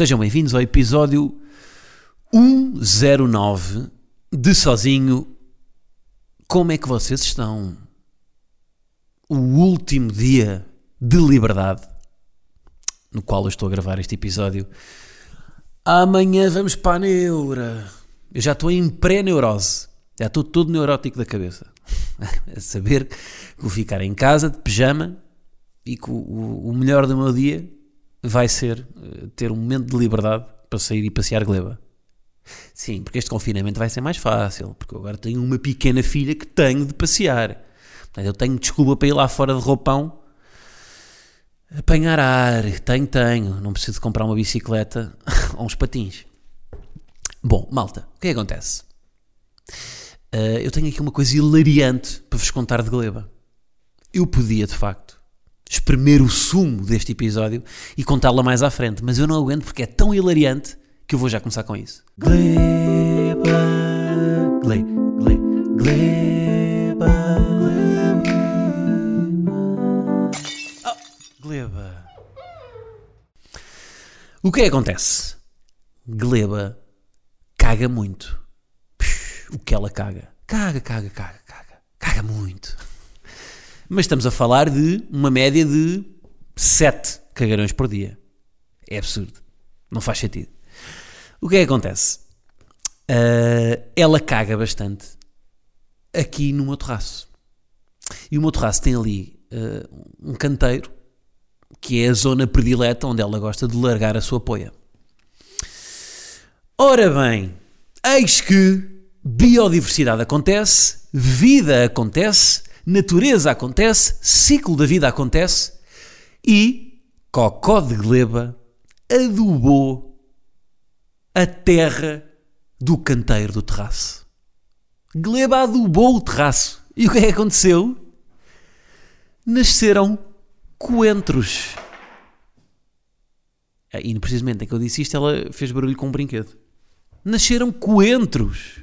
Sejam bem-vindos ao episódio 109 de Sozinho. Como é que vocês estão? O último dia de liberdade no qual eu estou a gravar este episódio. Amanhã vamos para a neura. Eu já estou em pré-neurose. Já estou todo neurótico da cabeça. a saber que vou ficar em casa de pijama e que o, o- melhor do meu dia vai ser eh, ter um momento de liberdade para sair e passear gleba. Sim, porque este confinamento vai ser mais fácil, porque eu agora tenho uma pequena filha que tenho de passear. Portanto, eu tenho desculpa para ir lá fora de roupão apanhar ar. Tenho, tenho. Não preciso de comprar uma bicicleta ou uns patins. Bom, malta, o que é que acontece? Eh, eu tenho aqui uma coisa hilariante para vos contar de gleba. Eu podia, de facto, espremer o sumo deste episódio e contá-la mais à frente, mas eu não aguento porque é tão hilariante que eu vou já começar com isso. Gleba, gle, gle, gleba, gleba. Oh, gleba. O que é que acontece? Gleba caga muito. Psh, O que ela caga? Caga, caga, caga, caga. Caga muito. Mas estamos a falar de uma média de 7 cagarões por dia. É absurdo. Não faz sentido. O que é que acontece? Ah, ela caga bastante aqui no meu terraço. E o meu terraço tem ali ah, um canteiro que é a zona predileta onde ela gosta de largar a sua poia. Ora bem, eis que biodiversidade acontece, vida acontece, natureza acontece, ciclo da vida acontece e Cocó de Gleba adubou a terra do canteiro do terraço. Gleba adubou o terraço. E o que é que aconteceu? Nasceram coentros. Ah, E precisamente em que eu disse isto, ela fez barulho com um brinquedo. Nasceram coentros.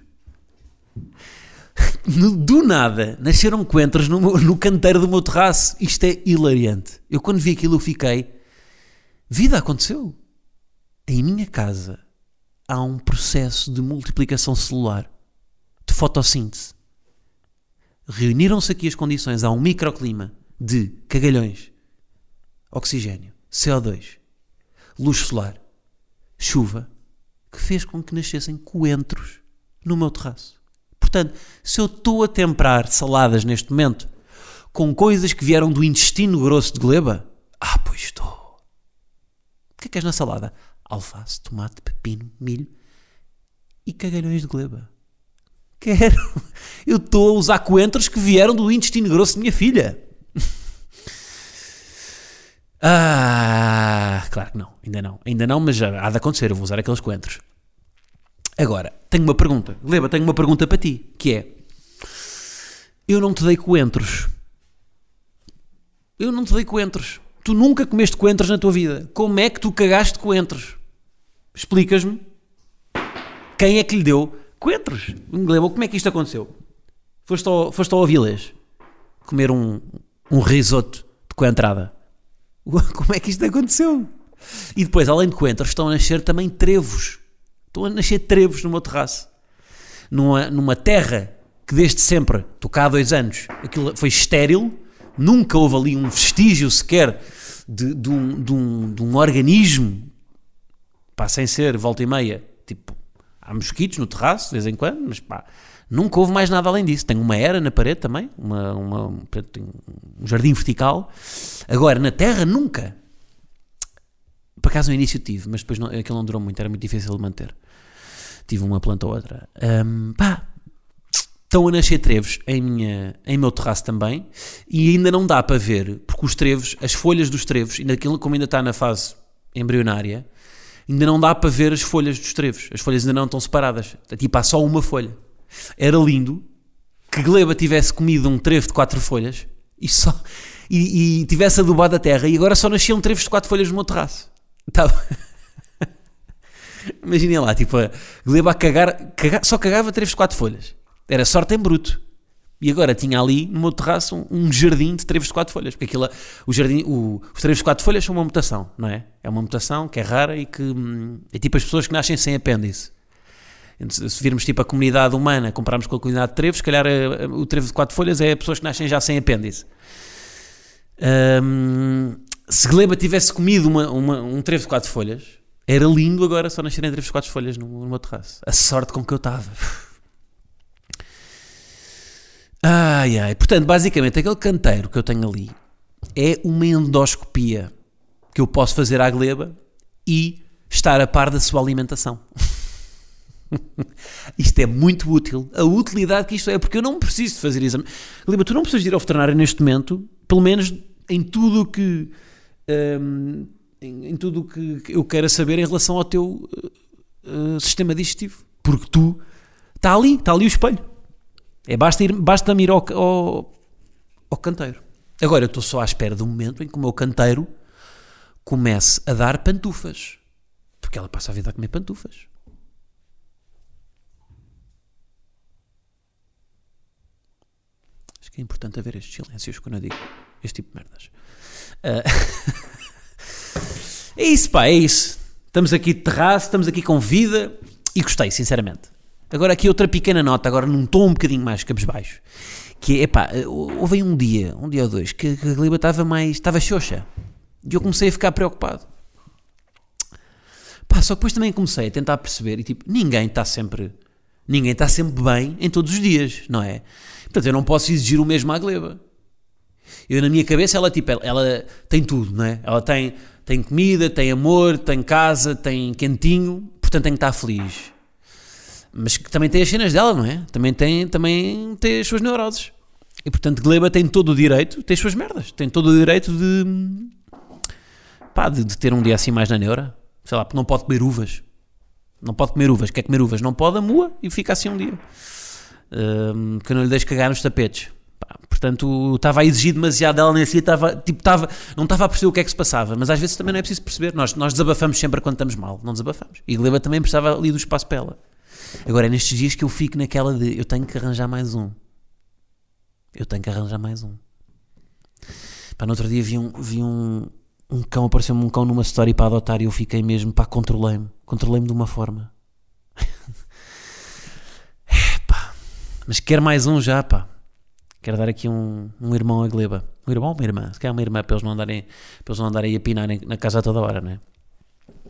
Do nada, nasceram coentros no, meu- no canteiro do meu terraço. Isto é hilariante. Eu quando vi aquilo eu fiquei... Vida aconteceu. Em minha casa há um processo de multiplicação celular, de fotossíntese. Reuniram-se aqui as condições, há um microclima de cagalhões, oxigênio, CO2, luz solar, chuva, que fez com que nascessem coentros no meu terraço. Portanto, se eu estou a temperar saladas neste momento com coisas que vieram do intestino grosso de gleba, ah, pois estou. O que é que és na salada? Alface, tomate, pepino, milho e cagalhões de gleba. Quero. Eu estou a usar coentros que vieram do intestino grosso de minha filha. Ah, claro que não, ainda não, ainda não, mas já há de acontecer. Eu vou usar aqueles coentros. Agora, tenho uma pergunta, Gleba, tenho uma pergunta para ti, que é: Eu não te dei coentros. Eu não te dei coentros. Tu nunca comeste coentros na tua vida. Como é que tu cagaste coentros? Explicas-me. Quem é que lhe deu coentros? Gleba, como é que isto aconteceu? Foste ao, foste ao Avilés comer um, um risoto de coentrada. Como é que isto aconteceu? E depois, além de coentros, estão a nascer também trevos. Estão a nascer trevos no meu terraço. Numa, numa terra que desde sempre, estou cá há dois anos, aquilo foi estéril, nunca houve ali um vestígio sequer de, de um, de, um, de um organismo, pá, sem ser volta e meia, tipo, há mosquitos no terraço de vez em quando, mas pá, nunca houve mais nada além disso. Tenho uma era na parede também, uma, uma, um jardim vertical. Agora, na terra, nunca. Por acaso no início tive, mas depois não, aquilo não durou muito, era muito difícil de manter. Tive uma planta ou outra. Ahm, pá, estão a nascer trevos em, minha, em meu terraço também e ainda não dá para ver, porque os trevos, as folhas dos trevos, ainda como ainda está na fase embrionária, ainda não dá para ver as folhas dos trevos. As folhas ainda não estão separadas. Tipo, há só uma folha. Era lindo que Gleba tivesse comido um trevo de quatro folhas e, só, e, e tivesse adubado a terra e agora só nasciam trevos de quatro folhas no meu terraço. Estava... Imaginem lá, tipo, a Gleba a cagar, cagar, só cagava trevos de quatro folhas. Era sorte em bruto. E agora tinha ali no meu terraço um, um jardim de trevos de quatro folhas. Porque aquilo, o jardim, o, os trevos de quatro folhas são uma mutação, não é? É uma mutação que é rara e que hum, é tipo as pessoas que nascem sem apêndice. Se virmos tipo a comunidade humana, compararmos com a comunidade de trevos, se calhar eh, a, o trevo de quatro folhas é pessoas que nascem já sem apêndice. Hum, se Gleba tivesse comido uma, uma, um trevo de quatro folhas, era lindo agora só nascerem trevos de quatro folhas no, no meu terraço. A sorte com que eu estava. Ai, ai. Portanto, basicamente, aquele canteiro que eu tenho ali é uma endoscopia que eu posso fazer à gleba e estar a par da sua alimentação. isto é muito útil. A utilidade que isto é, porque eu não preciso de fazer exame. Gleba, tu não precisas ir ao veterinário neste momento, pelo menos em tudo que. Um, em, em, tudo o que eu quero saber em relação ao teu uh, sistema digestivo. Porque tu. Está ali, está ali o espelho. É basta ir, basta ir ao, ao, ao canteiro. Agora eu estou só à espera do momento em que o meu canteiro comece a dar pantufas. Porque ela passa a vida a comer pantufas. Acho que é importante haver estes silêncios quando eu digo este tipo de merdas. Uh... é isso, pá, é isso. Estamos aqui de terraço, estamos aqui com vida e gostei, sinceramente. Agora aqui outra pequena nota, agora num tom um bocadinho mais cabisbaixo. Que é, epá, houve um dia, um dia ou dois, que, que a Gliba estava mais, estava xoxa. E eu comecei a ficar preocupado. Pá, só depois também comecei a tentar perceber e tipo, ninguém está sempre, ninguém está sempre bem em todos os dias, não é? Portanto, eu não posso exigir o mesmo à Gleba. Eu na minha cabeça, ela tipo, ela, ela tem tudo, não é? Ela tem, tem comida, tem amor, tem casa, tem quentinho, portanto tem que estar feliz mas que também tem as cenas dela, não é? Também tem, também tem as suas neuroses. E portanto, Gleba tem todo o direito, tem as suas merdas, tem todo o direito de, pá, de, de ter um dia assim mais na neura. Sei lá, porque não pode comer uvas. Não pode comer uvas, quer comer uvas, não pode, amua e fica assim um dia. Um, que não lhe deixo cagar nos tapetes. Portanto, estava a exigir demasiado dela nesse dia, estava, tipo, estava, não estava a perceber o que é que se passava, mas às vezes também não é preciso perceber. Nós, nós desabafamos sempre quando estamos mal, não desabafamos. E Gleba também precisava ali do espaço para ela. Agora é nestes dias que eu fico naquela de eu tenho que arranjar mais um. Eu tenho que arranjar mais um. Pá, no outro dia vi um, vi um, um cão, apareceu-me um cão numa história para adotar e eu fiquei mesmo, pá, controlei-me. Controlei-me de uma forma. pá. Mas quero mais um já, pá. Quero dar aqui um, um irmão a gleba. Um irmão ou uma irmã? Se calhar uma irmã para eles não andarem, para eles não andarem a pinar na casa toda hora, né?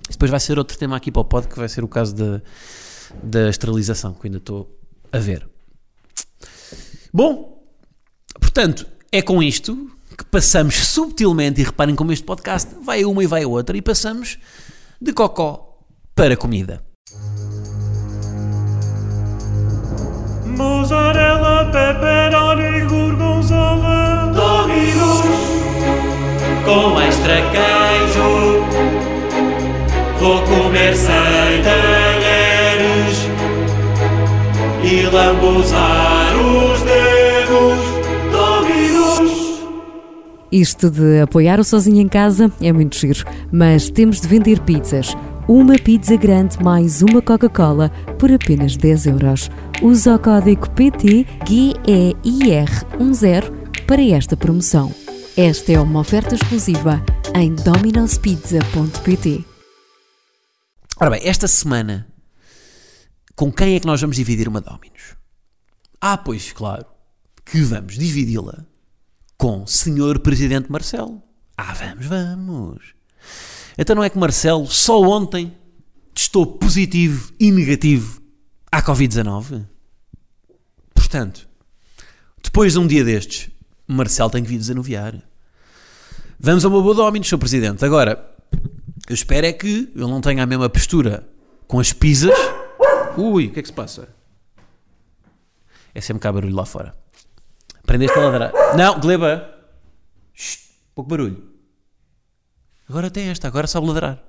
Depois vai ser outro tema aqui para o pod, que vai ser o caso de da esterilização, que ainda estou a ver. Bom, portanto, é com isto que passamos subtilmente, e reparem como este podcast vai uma e vai outra, e passamos de cocó para comida. Mozzarella, pepperoni, sem e lambuzar os dedos dominos. Isto de apoiar o sozinho em casa é muito giro, mas temos de vender pizzas. Uma pizza grande mais uma Coca-Cola por apenas 10 euros. Usa o código PT GEIR10 para esta promoção. Esta é uma oferta exclusiva em dominospizza.pt. Ora bem, esta semana com quem é que nós vamos dividir uma Dominus? Ah, pois, claro, que vamos dividi-la com o Senhor Presidente Marcelo. Ah, vamos, vamos. Então não é que Marcelo só ontem testou positivo e negativo à Covid-19? Portanto, depois de um dia destes, Marcelo tem que vir desanuviar. Vamos a uma boa Dominus, Sr. Presidente. Agora, eu espero é que ele não tenha a mesma postura com as pizzas Ui, o que é que se passa? É sempre cá barulho lá fora. Prendeste a ladrar. Não, Gleba. Shhh, pouco barulho. Agora tem esta, agora sabe ladrar.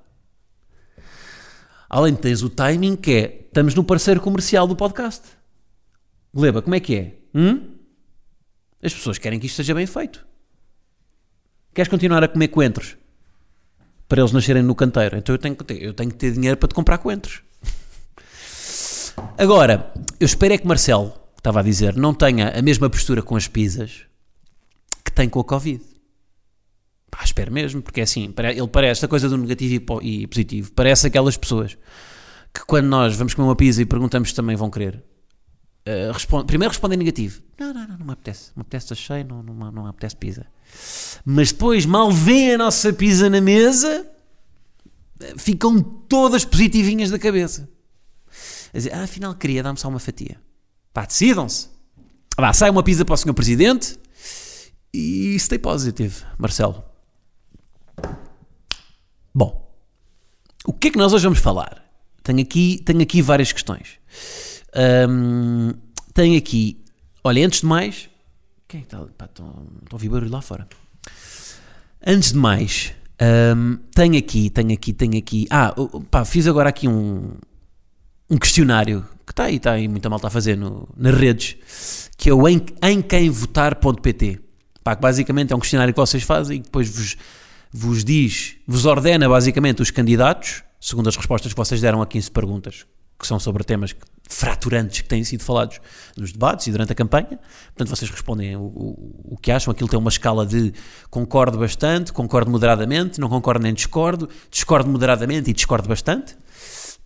Além de tens o timing que é, estamos no parceiro comercial do podcast. Gleba, como é que é? Hum? As pessoas querem que isto seja bem feito. Queres continuar a comer coentros? Para eles nascerem no canteiro. Então eu tenho que ter, eu tenho que ter dinheiro para te comprar coentros. Agora, eu espero é que Marcelo, que estava a dizer, não tenha a mesma postura com as pizzas que tem com a Covid. Pá, espero mesmo, porque é assim, ele parece, esta coisa do negativo e positivo, parece aquelas pessoas que quando nós vamos comer uma pizza e perguntamos se também vão querer, uh, responde, primeiro respondem negativo. Não, não, não, não me apetece, não me apetece, cheio, não, não, não me apetece pizza. Mas depois, mal vê a nossa pizza na mesa, ficam todas positivinhas da cabeça. A dizer, ah, afinal queria dar-me só uma fatia. Pá, decidam-se. Vá, sai uma pizza para o Sr. Presidente e stay positive, Marcelo. Bom, o que é que nós hoje vamos falar? Tenho aqui, tenho aqui várias questões. Um, tenho aqui, olha, antes de mais, quem é que está? estou a ouvir barulho lá fora. Antes de mais, um, tenho aqui, tenho aqui, tenho aqui. Ah, pá, fiz agora aqui um, um questionário que está aí, está aí, muita malta a fazer no, nas redes, que é o em, em quem votar.pt. Pá, que basicamente é um questionário que vocês fazem e depois vos vos diz, vos ordena basicamente os candidatos, segundo as respostas que vocês deram a 15 perguntas, que são sobre temas fraturantes que têm sido falados nos debates e durante a campanha. Portanto, vocês respondem o, o, o que acham. Aquilo tem uma escala de concordo bastante, concordo moderadamente, não concordo nem discordo, discordo moderadamente e discordo bastante.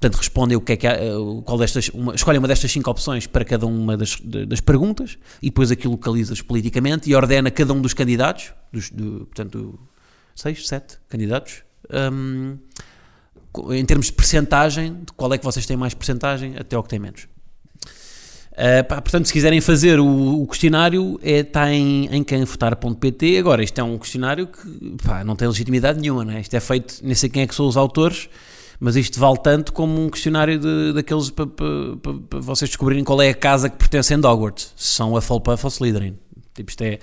Portanto, respondem o que é que há, qual destas, uma, escolhem uma destas cinco opções para cada uma das, das perguntas e depois aquilo localiza-os politicamente e ordena cada um dos candidatos, dos, do, portanto, seis, sete candidatos. Um, em termos de percentagem, de qual é que vocês têm mais percentagem até o que têm menos. Uh, pá, portanto, se quiserem fazer o, o questionário, é, está em, em quemvotar.pt. Agora, isto é um questionário que pá, não tem legitimidade nenhuma, não é? Isto é feito, nem sei quem é que são os autores, mas isto vale tanto como um questionário de, daqueles para, para, para, para vocês descobrirem qual é a casa que pertence a Hogwarts. Se são a Hufflepuff ou Slytherin. Tipo, isto é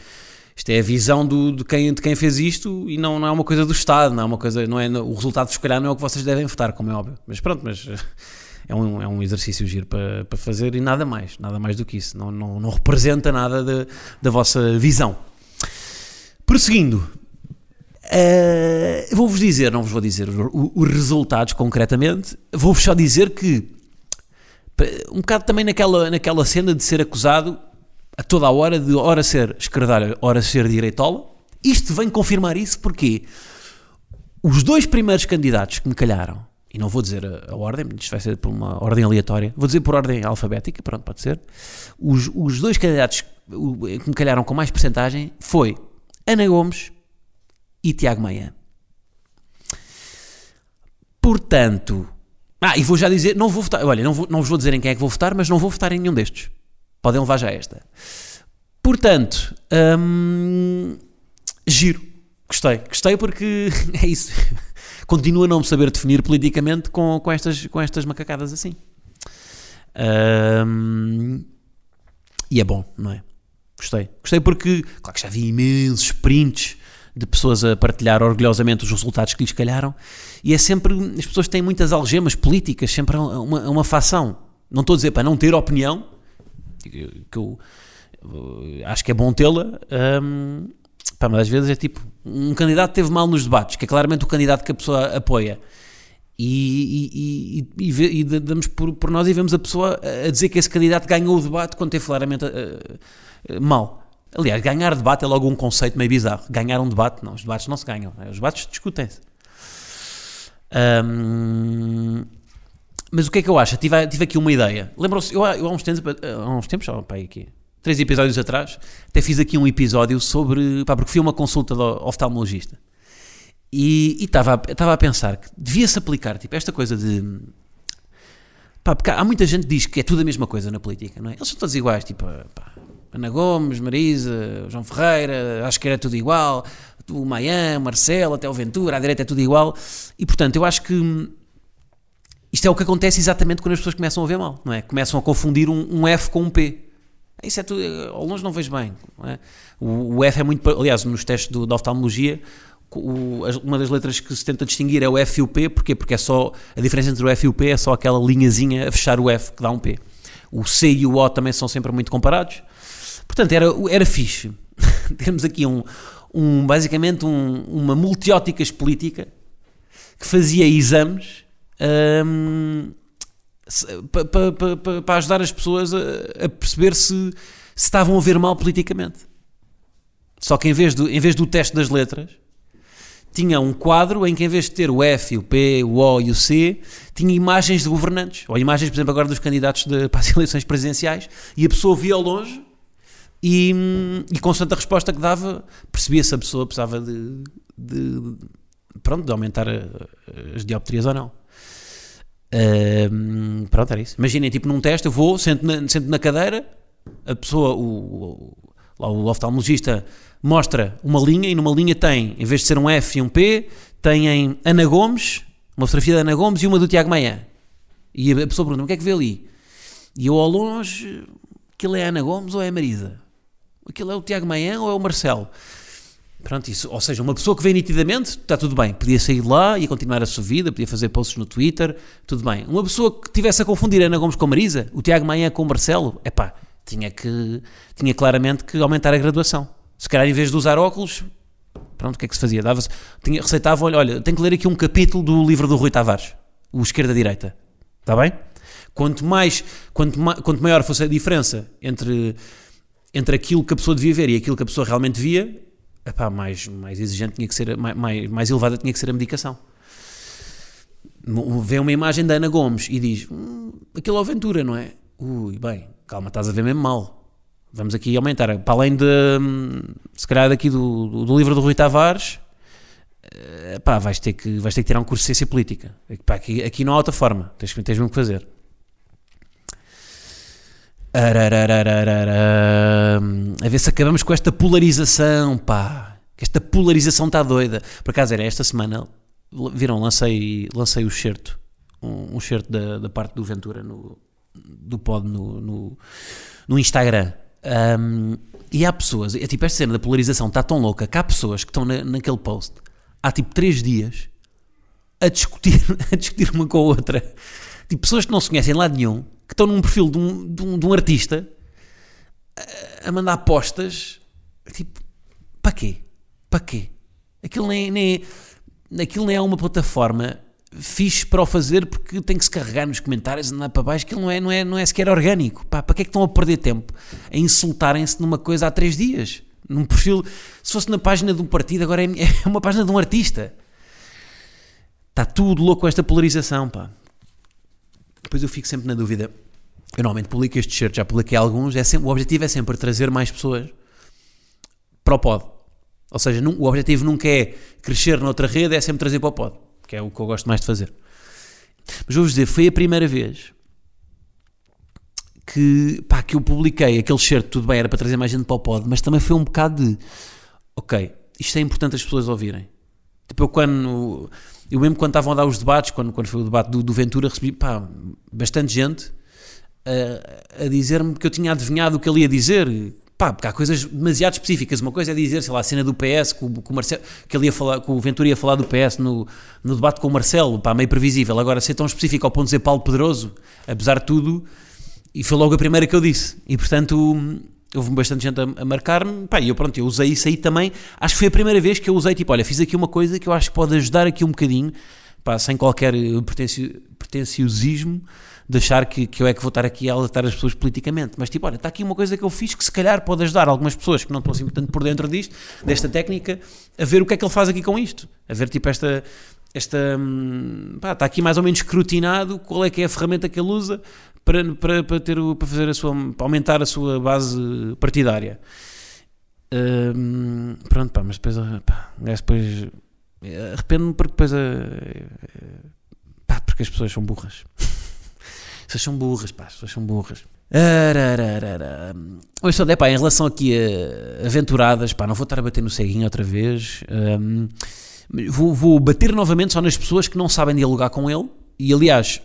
isto é a visão do, de, quem, de quem fez isto e não, não é uma coisa do Estado, não é uma coisa, não é, o resultado, se calhar, não é o que vocês devem votar, como é óbvio. Mas pronto, mas é um, é um exercício giro para, para fazer e nada mais, nada mais do que isso. Não, não, não representa nada de, da vossa visão. Prosseguindo, uh, vou-vos dizer, não vos vou dizer os resultados concretamente, vou-vos só dizer que, um bocado também naquela, naquela cena de ser acusado a toda a hora de hora ser esquerdalha, hora ser direitola. Isto vem confirmar isso porque os dois primeiros candidatos que me calharam, e não vou dizer a, a, ordem, isto vai ser por uma ordem aleatória, vou dizer por ordem alfabética, pronto, pode ser. Os, os dois candidatos que me calharam com mais percentagem foi Ana Gomes e Tiago Maia. Portanto, ah, e vou já dizer, não vou votar, olha, não, vou, não vos vou dizer em quem é que vou votar, mas não vou votar em nenhum destes. Podem levar já esta. Portanto, hum, giro. Gostei. Gostei porque é isso. Continua a não me saber definir politicamente com, com, estas, com estas macacadas assim. Hum, e é bom, não é? Gostei. Gostei porque, claro que já vi imensos prints de pessoas a partilhar orgulhosamente os resultados que lhes calharam e é sempre, as pessoas têm muitas algemas políticas, sempre uma, uma facção. Não estou a dizer para não ter opinião, que eu acho que é bom tê-la, um, mas às vezes é tipo, um candidato teve mal nos debates, que é claramente o candidato que a pessoa apoia. E, e, e, e, e damos por, por, nós e vemos a pessoa a dizer que esse candidato ganhou o debate quando teve claramente uh, mal. Aliás, ganhar debate é logo um conceito meio bizarro. Ganhar um debate, não, os debates não se ganham, os debates discutem-se. Um, mas o que é que eu acho? Tive, tive aqui uma ideia. Lembram-se, eu, eu, há uns tempos, há uns tempos, pá, aqui, três episódios atrás, até fiz aqui um episódio sobre, pá, porque fui a uma consulta do oftalmologista. E estava a pensar que devia-se aplicar, tipo, esta coisa de... Pá, porque há muita gente que diz que é tudo a mesma coisa na política, não é? Eles são todos iguais, tipo, pá, Ana Gomes, Marisa, João Ferreira, acho que era tudo igual, o Maia, Marcelo, até o Ventura, a direita é tudo igual. E, portanto, eu acho que isto é o que acontece exatamente quando as pessoas começam a ver mal, não é? Começam a confundir um, um F com um P. Isso é tudo, ao longe não vejo bem. É? O, o, F é muito. Aliás, nos testes do, da oftalmologia, o- uma das letras que se tenta distinguir é o F e o P, porquê? Porque é só, a diferença entre o F e o P é só aquela linhazinha a fechar o F que dá um P. O C e o O também são sempre muito comparados. Portanto, era, era fixe. Temos aqui um, um basicamente um- uma multióticas política que fazia exames hum, para ajudar as pessoas a, a perceber se, se estavam a ver mal politicamente. Só que em vez, do, em vez do teste das letras, tinha um quadro em que em vez de ter o F, o P, o O e o C, tinha imagens de governantes, ou imagens, por exemplo, agora dos candidatos de, para as eleições presidenciais, e a pessoa via ao longe e, e constante a resposta que dava, percebia se a pessoa precisava de, de- pronto, de aumentar as dioptrias ou não. Pronto, era isso. Imaginem, tipo num teste, eu vou, sento na, sento na cadeira, a pessoa, o, o, o oftalmologista mostra uma linha e numa linha tem, em vez de ser um F e um P, tem Ana Gomes, uma fotografia da Ana Gomes e uma do Tiago Maia. E a pessoa pergunta: o que é que vê ali? E eu ao longe, aquilo é a Ana Gomes ou é a Marisa? Aquilo é o Tiago Maia ou é o Marcelo? Pronto, isso, ou seja, uma pessoa que vê nitidamente, está tudo bem, podia sair lá e continuar a sua vida, podia fazer posts no Twitter, tudo bem. Uma pessoa que tivesse a confundir Ana Gomes com Marisa, o Tiago Maia com o Marcelo, epá, tinha que, tinha claramente que aumentar a graduação. Se calhar em vez de usar óculos, pronto, o que é que se fazia? Dava tinha, receitavam, olha, olha, tenho que ler aqui um capítulo do livro do Rui Tavares, o Esquerda-Direita, está bem? Quanto mais, quanto, ma, quanto maior fosse a diferença entre, entre aquilo que a pessoa devia ver e aquilo que a pessoa realmente via, epá, mais, mais exigente tinha que ser, mais, mais, elevada tinha que ser a medicação. Vê uma imagem da Ana Gomes e diz: hum, aquilo é o Ventura, não é? Ui, bem, calma, estás a ver mesmo mal. Vamos aqui aumentar. Para além de, hum, se calhar, daqui do, do, do livro do Rui Tavares, eh, pá, vais ter, que, vais ter que tirar um curso de ciência política. Aqui, aqui não há outra forma. Tens, tens mesmo que fazer. A ver se acabamos com esta polarização, pá. Esta polarização está doida. Por acaso era esta semana, viram, lancei, lancei o certo, um, um da, da parte do Ventura no, do pod no, no, no Instagram. Um, e há pessoas, é tipo esta cena da polarização está tão louca que há pessoas que estão na, naquele post há tipo 3 dias a discutir, a discutir uma com a outra. Tipo, pessoas que não se conhecem de nenhum, que estão num perfil de um, de um, de um artista a, mandar apostas. Tipo, para quê? Para quê? Aquilo nem, nem, aquilo nem é uma plataforma fixe para o fazer porque tem que se carregar nos comentários, andar para baixo, aquilo não é, não é, não é sequer orgânico. Pá, para que é que estão a perder tempo a insultarem-se numa coisa há três dias? Num perfil, se fosse na página de um partido, agora é, é uma página de um artista. Está tudo louco com esta polarização, pá. Depois eu fico sempre na dúvida. Eu normalmente publico estes shirts, já publiquei alguns. É sempre, o objetivo é sempre trazer mais pessoas para o pod. Ou seja, o objetivo nunca é crescer noutra rede, é sempre trazer para o pod, que é o que eu gosto mais de fazer. Mas vou-vos dizer, foi a primeira vez que, pá, que eu publiquei aquele shirt, tudo bem, era para trazer mais gente para o pod, mas também foi um bocado de, ok, isto é importante as pessoas ouvirem. Tipo, eu quando, eu mesmo quando estavam a dar os debates, quando, quando foi o debate do, do Ventura, recebi, pá, bastante gente a, a dizer-me que eu tinha adivinhado o que ele ia dizer, pá, porque há coisas demasiado específicas. Uma coisa é dizer, sei lá, a cena do PS, que o, o, Marcelo, que ele ia falar, que o Ventura ia falar do PS no, no debate com o Marcelo, pá, meio previsível. Agora, ser tão específico ao ponto de dizer Paulo Pedroso, apesar de tudo, e foi logo a primeira que eu disse. E portanto, houve bastante gente a, marcar-me, pá, e eu pronto, eu usei isso aí também. Acho que foi a primeira vez que eu usei, tipo, olha, fiz aqui uma coisa que eu acho que pode ajudar aqui um bocadinho, pá, sem qualquer pretencio, pretenciosismo de achar que, que eu é que vou estar aqui a alertar as pessoas politicamente. Mas tipo, olha, está aqui uma coisa que eu fiz que se calhar pode ajudar algumas pessoas que não estão assim tanto por dentro disto, desta técnica, a ver o que é que ele faz aqui com isto. A ver tipo esta. esta pá, está aqui mais ou menos escrutinado qual é que é a ferramenta que ele usa para, para, para, ter, para, fazer a sua, para aumentar a sua base partidária. Hum, pronto, pá, mas depois, pá, depois arrependo-me porque depois pá, porque as pessoas são burras. Vocês são burras, pá, vocês são burras. Oi, só, pá, em relação aqui a aventuradas, pá, não vou estar a bater no ceguinho outra vez. Um, vou, vou bater novamente só nas pessoas que não sabem dialogar com ele. E aliás,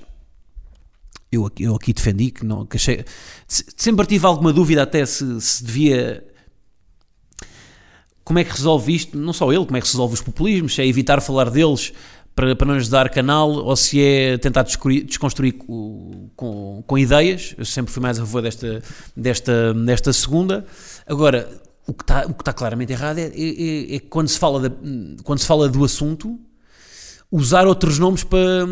eu aqui, eu aqui defendi que não, que achei, sempre tive alguma dúvida até se, se devia como é que resolve isto? Não só ele, como é que resolve os populismos? Se é evitar falar deles para, para não lhes dar canal ou se é tentar desconstruir, com, com, ideias. Eu sempre fui mais a favor desta, desta, desta segunda. Agora, o que está, o que está claramente errado é, é, é quando, se fala quando se fala do assunto usar outros nomes para,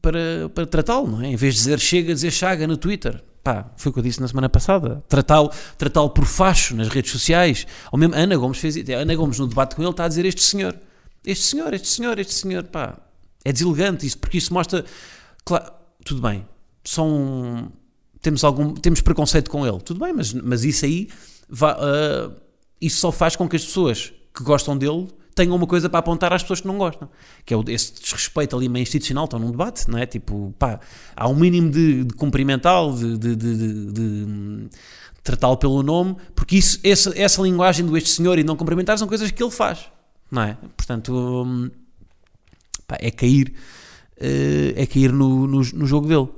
para, para tratá-lo, não é? Em vez de dizer chega, dizer chaga no Twitter. Pá, foi o que eu disse na semana passada. Tratá-lo tratá por facho nas redes sociais. Ou mesmo Ana Gomes fez Ana Gomes no debate com ele está a dizer este senhor. Este senhor, este senhor, este senhor, pá. É deselegante isso, porque isso mostra. Claro, tudo bem. São. Temos, algum, temos preconceito com ele. Tudo bem, mas, mas isso aí. uh, isso só faz com que as pessoas que gostam dele tenham uma coisa para apontar às pessoas que não gostam. Que é esse desrespeito ali meio institucional, estão num debate, não é? Tipo, pá, há um mínimo de, de cumprimental, de, de, de, de tratá-lo pelo nome, porque isso, essa, essa linguagem do este senhor e não cumprimentar são coisas que ele faz, não é? Portanto, hum, pá, é cair, eh, é cair no, no, no jogo dele.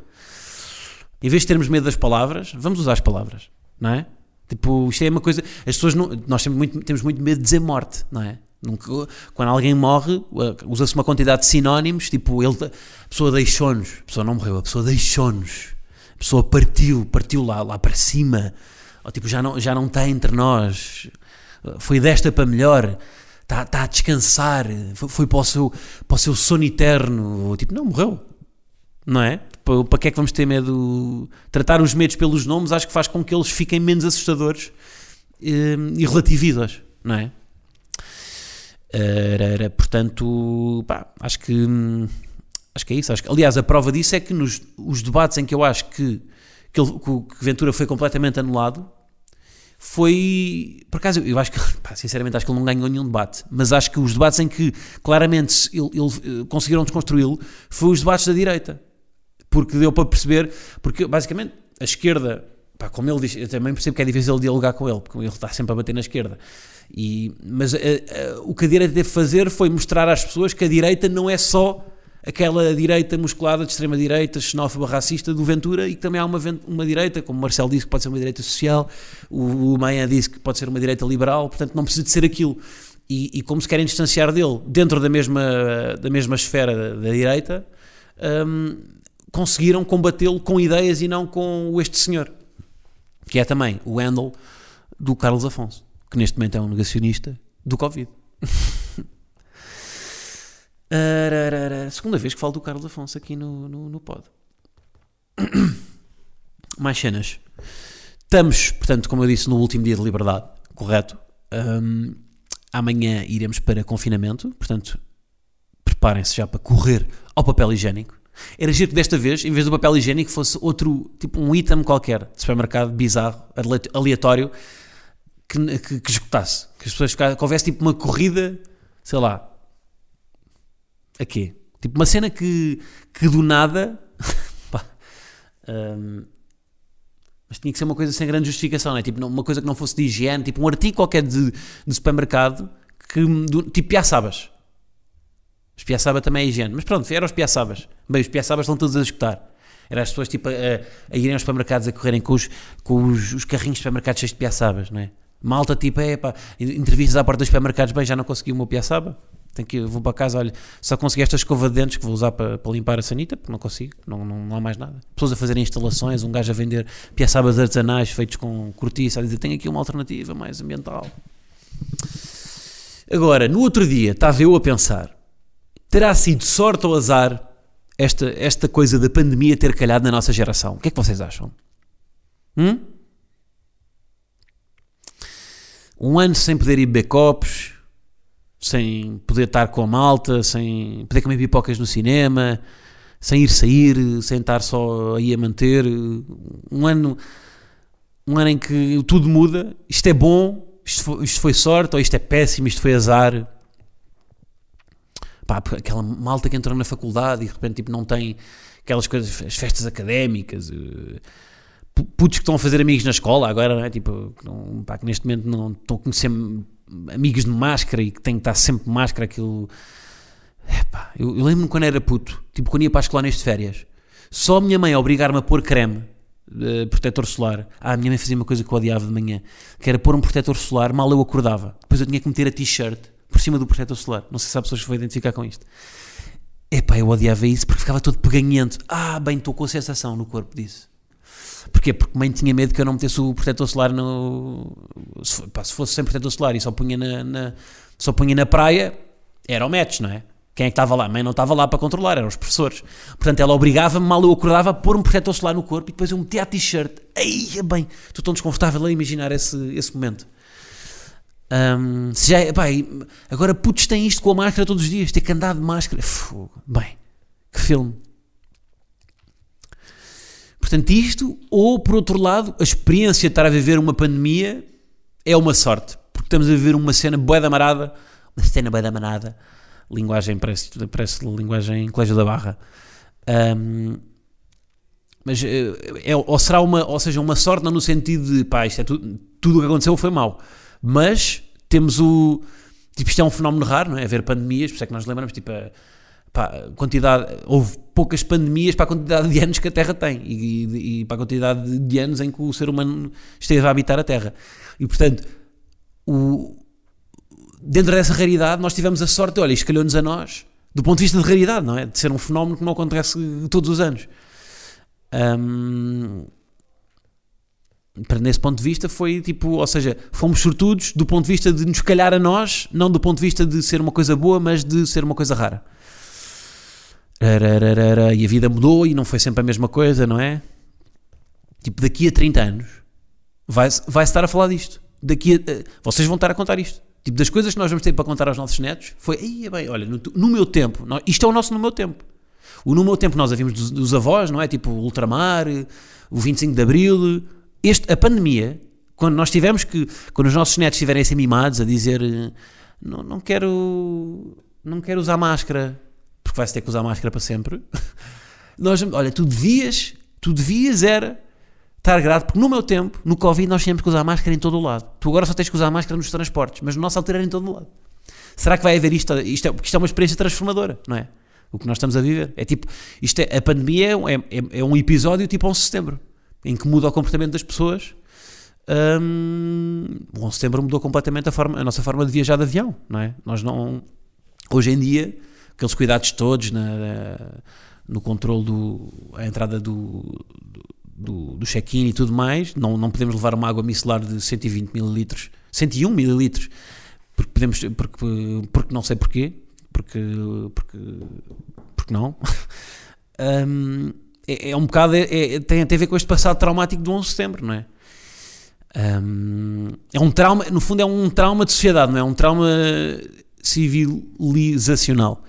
Em vez de termos medo das palavras, vamos usar as palavras, não é? Tipo, isto é uma coisa. As pessoas não, nós temos muito, temos muito medo de dizer morte, não é? Nunca, quando alguém morre, usa-se uma quantidade de sinónimos, tipo, ele, a pessoa deixou-nos, a pessoa não morreu, a pessoa deixou-nos, a pessoa partiu, partiu lá, lá para cima, ou tipo, já não, já não está entre nós, foi desta para melhor, está, está a descansar, foi, foi para, o seu, para o seu sono eterno, ou tipo, não, morreu, não é? Para, que é que vamos ter medo? Tratar os medos pelos nomes acho que faz com que eles fiquem menos assustadores e, eh, e relatividos, não é? Uh, portanto, pá, acho que acho que é isso. Acho que, aliás, a prova disso é que nos os debates em que eu acho que, que, ele, que Ventura foi completamente anulado, foi. Por acaso, eu acho que, pá, sinceramente, acho que ele não ganhou nenhum debate, mas acho que os debates em que claramente ele, ele, eh, conseguiram desconstruí-lo foi os debates da direita. Porque deu para perceber, porque basicamente a esquerda, pá, como ele diz, eu também percebo que é difícil dialogar com ele, porque ele está sempre a bater na esquerda. E, mas uh, uh, o que a direita deve fazer foi mostrar às pessoas que a direita não é só aquela direita musculada de extrema-direita, xenófoba, racista do Ventura e que também há uma, uma direita, como o Marcelo disse, que pode ser uma direita social, o, o Maia disse que pode ser uma direita liberal, portanto não precisa de ser aquilo. E, e como se querem distanciar dele dentro da mesma, da mesma esfera da, da direita, um, conseguiram combatê-lo com ideias e não com este senhor, que é também o Handel do Carlos Afonso que neste momento é um negacionista do Covid. Segunda vez que falo do Carlos Afonso aqui no, no, no pod. Mais cenas. Estamos, portanto, como eu disse, no último dia de liberdade, correto? Um, amanhã iremos para confinamento, portanto, preparem-se já para correr ao papel higiênico. Era giro que desta vez, em vez do papel higiênico, fosse outro, tipo um item qualquer de supermercado bizarro, aleatório, que, que, que esgotasse. Que as pessoas ficassem, que houvesse tipo uma corrida, sei lá, a quê? Tipo uma cena que, que do nada. pá, um, mas tinha que ser uma coisa sem grande justificação, não é? Tipo, uma coisa que não fosse de higiene, tipo um artigo qualquer de, de supermercado, que, do, tipo piaçabas. Os piaçabas também é higiene. Mas pronto, eram os piaçabas. Bem, os piaçabas estão todos a escutar. Eram as pessoas tipo, a, a, irem aos supermercados a correrem com os, com os, os carrinhos de supermercados cheios de piaçabas, não é? Malta tipo, é pá, entrevistas à porta dos supermercados, bem, já não consegui o meu piaçaba. Tenho que, vou para casa, olha, só consegui esta escova de dentes que vou usar para, para limpar a sanita, porque não consigo, não, não, não há mais nada. Pessoas a fazerem instalações, um gajo a vender piaçabas artesanais feitos com cortiça, a dizer, tenho aqui uma alternativa mais ambiental. Agora, no outro dia, estava eu a pensar, terá sido sorte ou azar esta, esta coisa da pandemia ter calhado na nossa geração? O que é que vocês acham? Hum? Um ano sem poder ir beber copos, sem poder estar com a malta, sem poder comer pipocas no cinema, sem ir sair, sem estar só aí a manter. Um ano, um ano em que tudo muda. Isto é bom, isto foi, isto foi sorte, ou isto é péssimo, isto foi azar. Pá, aquela malta que entrou na faculdade e de repente tipo, não tem aquelas coisas, as festas académicas. Uh, putos que estão a fazer amigos na escola agora, não é? Tipo, não, pá, que neste momento não estão a conhecer amigos de máscara e que têm que estar sempre de máscara, aquilo. Epá, eu, eu lembro-me quando era puto, tipo quando ia para a escola neste férias, só a minha mãe obrigar-me a pôr creme eh, protetor solar. Ah, a minha mãe fazia uma coisa que eu odiava de manhã, que era pôr um protetor solar mal eu acordava. Depois eu tinha que meter a t-shirt por cima do protetor solar. Não sei se há pessoas que vão identificar com isto. Epá, eu odiava isso porque ficava todo peganhento. Ah, bem, estou com a sensação no corpo disso. Porquê? Porque mãe tinha medo que eu não metesse o protetor solar no. Se, pá, se fosse sem protetor solar e só punha na, na- só punha na praia, era o match, não é? Quem é que estava lá? A mãe não estava lá para controlar, eram os professores. Portanto, ela obrigava-me, mal eu acordava, a pôr um protetor solar no corpo e depois eu metia a t-shirt. Ai, é bem, estou tão desconfortável a imaginar esse, esse momento. Hum, se já, é- pá, agora putos têm isto com a máscara todos os dias, ter que andar de máscara. Fogo. Bem, que filme. Portanto, isto, ou por outro lado, a experiência de estar a viver uma pandemia é uma sorte, porque estamos a viver uma cena bué da marada, uma cena bué da marada, linguagem, parece, parece linguagem Colégio da Barra. Hum, mas eh, é, ou será uma, ou seja, uma sorte não no sentido de pá, isto é tudo, tudo o que aconteceu foi mau, mas temos o tipo, isto é um fenómeno raro, não é? Haver pandemias, por isso é que nós lembramos, tipo, a, pá, quantidade, houve poucas pandemias para a quantidade de anos que a Terra tem e, e- e para a quantidade de anos em que o ser humano esteve a habitar a Terra. E portanto, o, dentro dessa raridade, nós tivemos a sorte, olha, isto calhou-nos a nós, do ponto de vista de raridade, não é? De ser um fenómeno que não acontece todos os anos. Hum, para nesse ponto de vista foi tipo, ou seja, fomos sortudos do ponto de vista de nos calhar a nós, não do ponto de vista de ser uma coisa boa, mas de ser uma coisa rara. Arararara, E a vida mudou e não foi sempre a mesma coisa, não é? Tipo, daqui a 30 anos vai-se vai estar a falar disto. Daqui a, eh, vocês vão estar a contar isto. Tipo, das coisas que nós vamos ter para contar aos nossos netos foi, "Ei, bem, olha, no, no meu tempo, nó- isto é o nosso no meu tempo. O no meu tempo nós havíamos dos, dos avós, não é? Tipo, o ultramar, o 25 de Abril, este, a pandemia, quando nós tivemos que, quando os nossos netos estiverem a ser mimados, a dizer não, não quero não quero usar máscara, porque vais ter que usar máscara para sempre. Nós, olha, tu devias, tu devias era estar grato, porque no meu tempo, no Covid, nós tínhamos que usar máscara em todo o lado. Tu agora só tens que usar máscara nos transportes, mas no nosso altura era em todo o lado. Será que vai haver isto? isto é, porque isto é uma experiência transformadora, não é? O que nós estamos a viver. É tipo, isto é, a pandemia é, um- é, é um episódio tipo 11 de setembro, em que muda o comportamento das pessoas. Hum, o 11 de setembro mudou completamente a, forma, a nossa forma de viajar de avião, não é? Nós não. Hoje em dia, aqueles cuidados todos na, no controle do. a entrada do, do, do check-in e tudo mais, não, não podemos levar uma água micelar de 120 mililitros, 101 mililitros, porque podemos, porque, porque não sei porquê, porque, porque, porque não. Hum, é, é um bocado, é, é- tem, tem a ver com este passado traumático do 11 de setembro, não é? É um trauma, no fundo é um trauma de sociedade, não é? Um trauma civilizacional.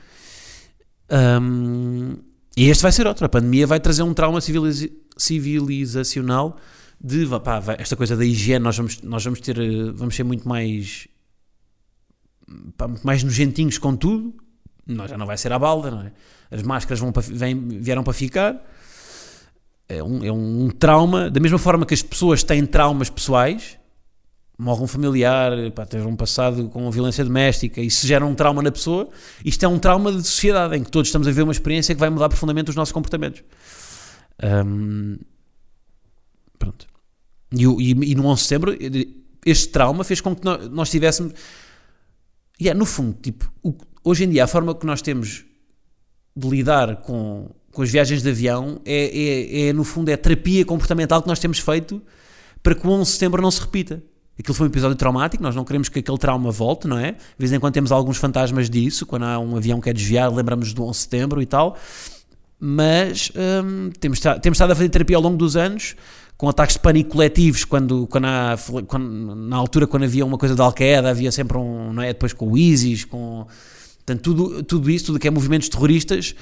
Hum, e este vai ser outro. A pandemia vai trazer um trauma civiliza- civilizacional de pá, esta coisa da higiene. Nós vamos, nós vamos ter, eh, vamos ser muito mais, pá, muito mais nojentinhos com tudo. Nós já não vai ser à balda, não é? As máscaras vão para, vieram para ficar. É um, é um trauma, da mesma forma que as pessoas têm traumas pessoais, morre um familiar, pá, teve um passado com violência doméstica, isso gera um trauma na pessoa. Isto é um trauma de sociedade, em que todos estamos a ver uma experiência que vai mudar profundamente os nossos comportamentos. Hum, pronto. E, e- e no 11 de setembro, este trauma fez com que nó- nós tivéssemos. É, no fundo, tipo, o- hoje em dia, a forma que nós temos de lidar com, com as viagens de avião é, é, é, no fundo, é a terapia comportamental que nós temos feito para que o 11 de setembro não se repita. Aquilo foi um episódio traumático, nós não queremos que aquele trauma volte, não é? De vez em quando temos alguns fantasmas disso, quando há um avião que é desviado, lembramos do 11 de setembro e tal, mas hum, temos, temos estado a fazer terapia ao longo dos anos, com ataques de pânico coletivos, quando, quando, há, quando- na altura quando havia uma coisa da Al-Qaeda, havia sempre um, não é? Depois com o ISIS, com... Portanto, tudo, tudo isso, tudo que é movimentos terroristas,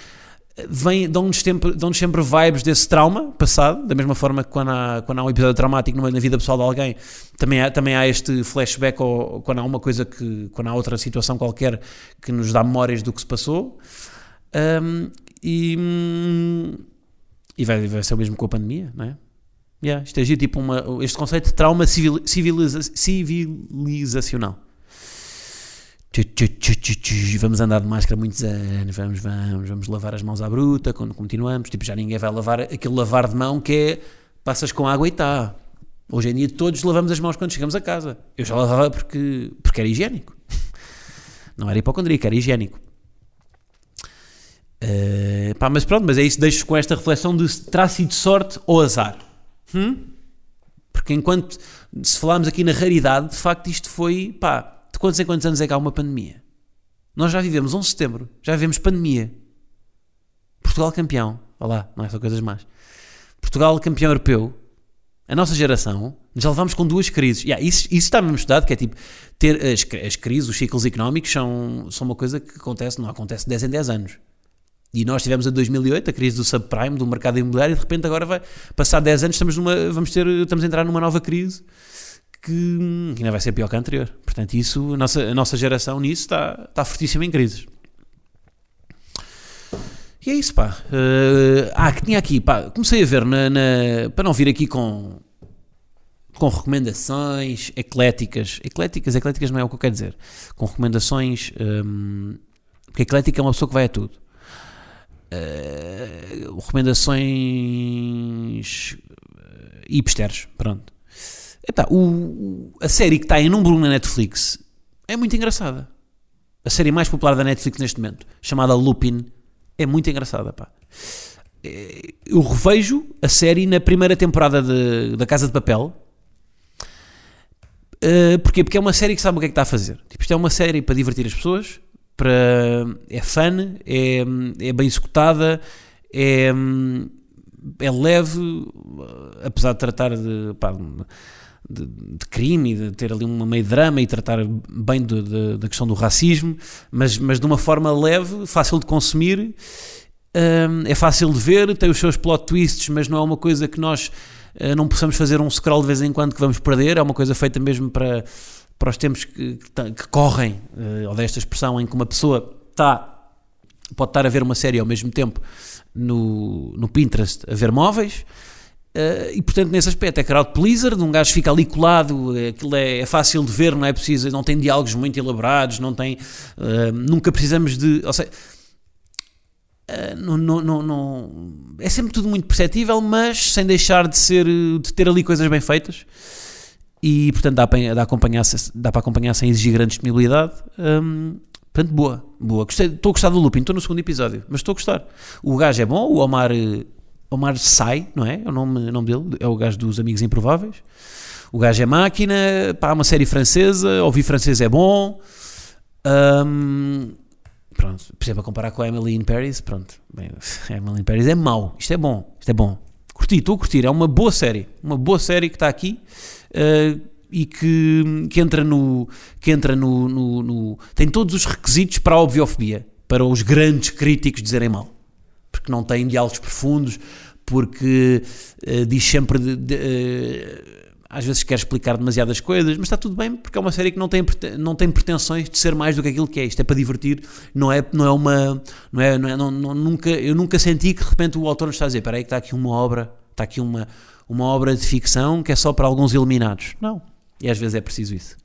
dão-nos sempre, dão-nos sempre vibes desse trauma passado, da mesma forma que quando há, quando há um episódio traumático na vida pessoal de alguém, também há, também há este flashback, ou, quando há uma coisa que, quando há outra situação qualquer que nos dá memórias do que se passou. Um, e e vai, vai ser o mesmo com a pandemia, não é? Yeah, isto é tipo uma, este conceito de trauma civil, civiliza, civilizacional. Vamos andar de máscara muitos anos, vamos, vamos, vamos lavar as mãos à bruta quando continuamos. Tipo, já ninguém vai lavar aquele lavar de mão que é passas com água e está. Hoje em dia todos lavamos as mãos quando chegamos a casa. Eu já lavava porque, porque era higiênico. Não era hipocondríaco, era higiênico. Uh, pá, mas pronto, mas é isso, deixo com esta reflexão de terá sido sorte ou azar. Hum? Porque enquanto se falarmos aqui na raridade, de facto isto foi, pá, de quantos em quantos anos é que há uma pandemia? Nós já vivemos 11 de setembro, já vivemos pandemia. Portugal campeão, olha lá, não é só coisas más. Portugal campeão europeu, a nossa geração, já levámos com duas crises. Yeah, isso, isso está mesmo estudado, que é tipo, ter as, as crises, os ciclos económicos são, são uma coisa que acontece, não acontece 10 em 10 anos. E nós tivemos a 2008, a crise do subprime, do mercado imobiliário, e de repente agora vai passar 10 anos, estamos, numa, vamos ter, estamos a entrar numa nova crise que, que ainda vai ser pior que a anterior. Portanto, isso, a nossa, a nossa geração nisso está, está fortíssima em crises. E é isso, pá. Uh, ah, que tinha aqui, pá, comecei a ver na, na, para não vir aqui com com recomendações ecléticas. Ecléticas, ecléticas não é o que eu quero dizer. Com recomendações. Um, porque eclética é uma pessoa que vai a tudo. Uh, recomendações uh, hipsters, pronto. Epá, o, a série que está em número 1 na Netflix é muito engraçada. A série mais popular da Netflix neste momento, chamada Lupin, é muito engraçada. Pá. É, eu revejo a série na primeira temporada de, da Casa de Papel. Uh, porquê? Porque é uma série que sabe o que é que está a fazer. Tipo, isto é uma série para divertir as pessoas, para, é fun, é, é bem executada, é, é leve, apesar de tratar de, pá, de, de, crime de ter ali uma meio drama e tratar bem da questão do racismo, mas, mas de uma forma leve, fácil de consumir, um, é fácil de ver, tem os seus plot twists, mas não é uma coisa que nós uh, não possamos fazer um scroll de vez em quando que vamos perder, é uma coisa feita mesmo para para os tempos que, que, que correm, uh, ou desta expressão em que uma pessoa está, pode estar a ver uma série ao mesmo tempo no, no Pinterest a ver móveis. Uh, e portanto, nesse aspecto, é crowd pleaser, um gajo fica ali colado, aquilo é, é, fácil de ver, não é preciso, não tem diálogos muito elaborados, não tem, uh, nunca precisamos de, ou seja, uh, não, não, não, é sempre tudo muito perceptível, mas sem deixar de ser, de ter ali coisas bem feitas e portanto dá para, dá, acompanhar, dá para acompanhar sem exigir grande disponibilidade. Um, portanto, boa, boa. Gostei, estou a gostar do Lupin, estou no segundo episódio, mas estou a gostar. O gajo é bom, o Omar, Omar Sai, não é? É o nome, nome dele, é o gajo dos Amigos Improváveis. O gajo é máquina, pá, uma série francesa, ouvir francês é bom. Um, pronto, por exemplo, a comparar com a Emily in Paris, pronto, bem, Emily in Paris é mau, isto é bom, isto é bom. Curti, estou a curtir, é uma boa série, uma boa série que está aqui uh, e que, que entra, no, que entra no, no, no, tem todos os requisitos para a obviofobia, para os grandes críticos dizerem mal. Porque não tem diálogos profundos, porque uh, diz sempre de, de, uh, às vezes quer explicar demasiadas coisas, mas está tudo bem porque é uma série que não tem, não tem pretensões de ser mais do que aquilo que é. Isto é para divertir, não é, não é uma. Não é, não é, não, não, nunca, eu nunca senti que de repente o autor nos está a dizer: espera aí, que está aqui uma obra, está aqui uma, uma obra de ficção que é só para alguns iluminados. Não. E às vezes é preciso isso.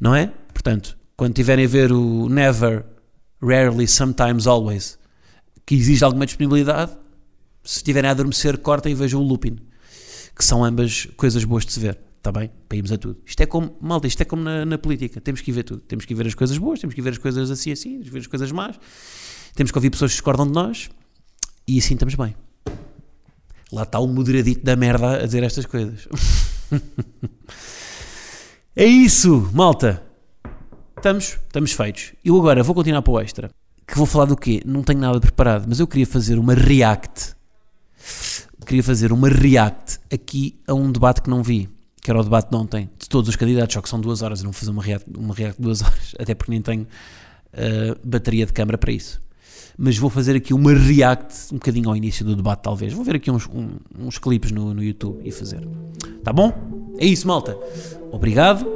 Não é? Portanto, quando tiverem a ver o Never, Rarely, Sometimes, Always, que exige alguma disponibilidade, se estiverem a adormecer, cortem e vejam o Lupin. Que são ambas coisas boas de se ver. Está bem? Para irmos a tudo. Isto é como, malta, isto é como na, na, política. Temos que ver tudo. Temos que ver as coisas boas, temos que ver as coisas assim, assim, temos que ver as coisas más. Temos que ouvir pessoas que discordam de nós e assim estamos bem. Lá está o moderadito da merda a dizer estas coisas. é isso, malta. Estamos, estamos feitos. Eu agora vou continuar para o extra. Que vou falar do quê? Não tenho nada preparado, mas eu queria fazer uma react. Queria fazer uma react aqui a um debate que não vi. Que era o debate de ontem, de todos os candidatos, só que são duas horas. Eu não vou fazer uma react, uma react de duas horas, até porque nem tenho uh, bateria de câmara para isso mas vou fazer aqui uma react um bocadinho ao início do debate, talvez. Vou ver aqui uns, um, uns clipes no, no YouTube e fazer. Tá bom? É isso, malta. Obrigado.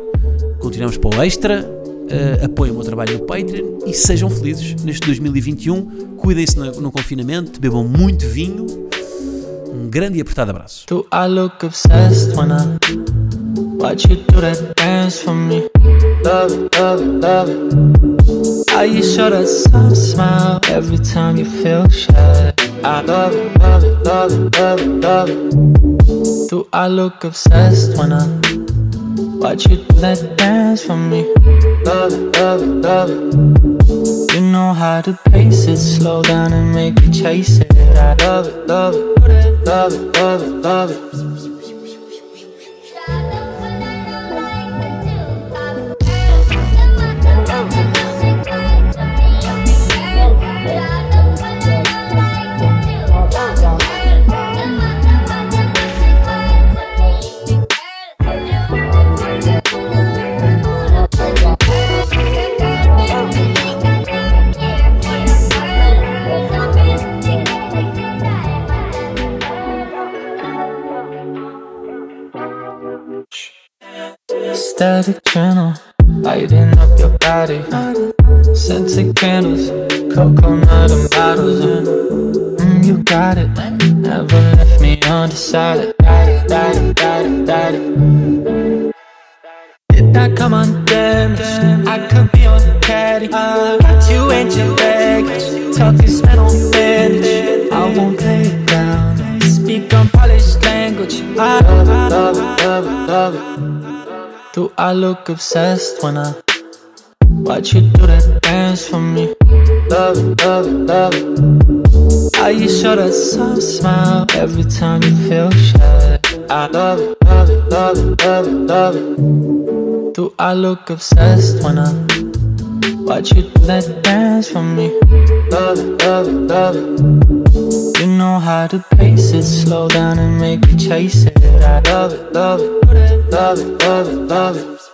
Continuamos para o extra. Uh, apoiem o meu trabalho no Patreon e sejam felizes neste 2021. Cuidem-se no, no, confinamento, bebam muito vinho. Um grande e apertado abraço. Watch you do that dance for me? Love it, love it, love it. You that smile every time you feel shy. I love it, love it, love it, love it, love it. Do I look obsessed when I watch you do that dance for me? Love it, love it, love it. You know how to pace it, slow down and make me chase it. I love it, love it, love it, love it, love it. Static channel, lighting up your body. Scented candles, coconut and bottles. Mm, you got it, never left me undecided. Got it, got it, got it, got it. Did I come undamaged? I could be on the caddy. Got you and your baggage. Talking spent on bandage. I won't lay it down. Speak unpolished language. I love it, love it, love it, love it. Do I look obsessed when I watch you do that dance for me? Love it, love it, love it. How you show that soft smile every time you feel shy. I love it, love it, love it, love it, love it. Do I look obsessed when I watch you do that dance for me? Love it, love it, love it. You know how to pace it, slow down and make me chase it. I love it, love it, love it, love it, love it.